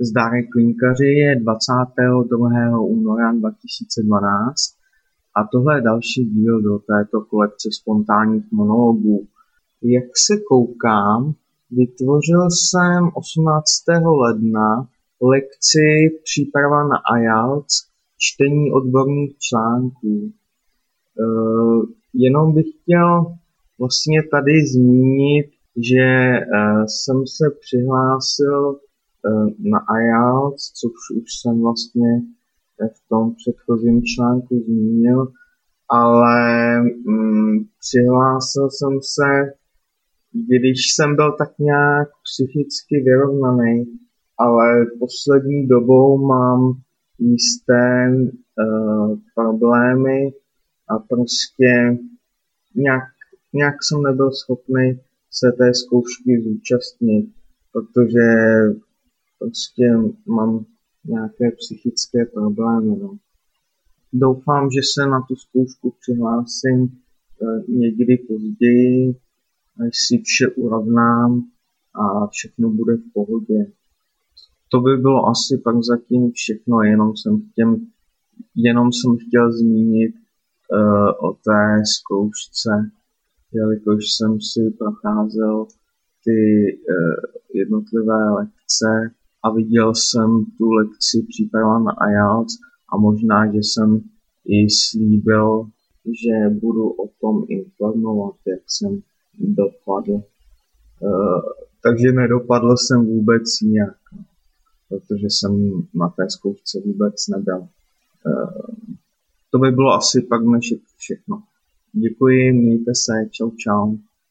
Zdárek Klinkaři je 22. února 2012 a tohle je další díl do této kolekce spontánních monologů. Jak se koukám, vytvořil jsem 18. ledna lekci Příprava na IELTS, čtení odborných článků. E, jenom bych chtěl vlastně tady zmínit, že e, jsem se přihlásil na IELTS, což už jsem vlastně v tom předchozím článku zmínil, ale mm, přihlásil jsem se, když jsem byl tak nějak psychicky vyrovnaný, ale poslední dobou mám jisté uh, problémy a prostě nějak, nějak jsem nebyl schopný se té zkoušky zúčastnit, protože prostě mám nějaké psychické problémy. No. Doufám, že se na tu zkoušku přihlásím eh, někdy později, až si vše urovnám a všechno bude v pohodě. To by bylo asi pak zatím všechno, jenom jsem, chtěl, jenom jsem chtěl zmínit uh, o té zkoušce, jelikož jsem si procházel ty uh, jednotlivé lekce a viděl jsem tu lekci příprava na IELTS a možná, že jsem i slíbil, že budu o tom informovat, jak jsem dopadl. Uh, takže nedopadl jsem vůbec nijak, protože jsem na té zkoušce vůbec nebyl. Uh, to by bylo asi pak než všechno. Děkuji, mějte se, čau čau.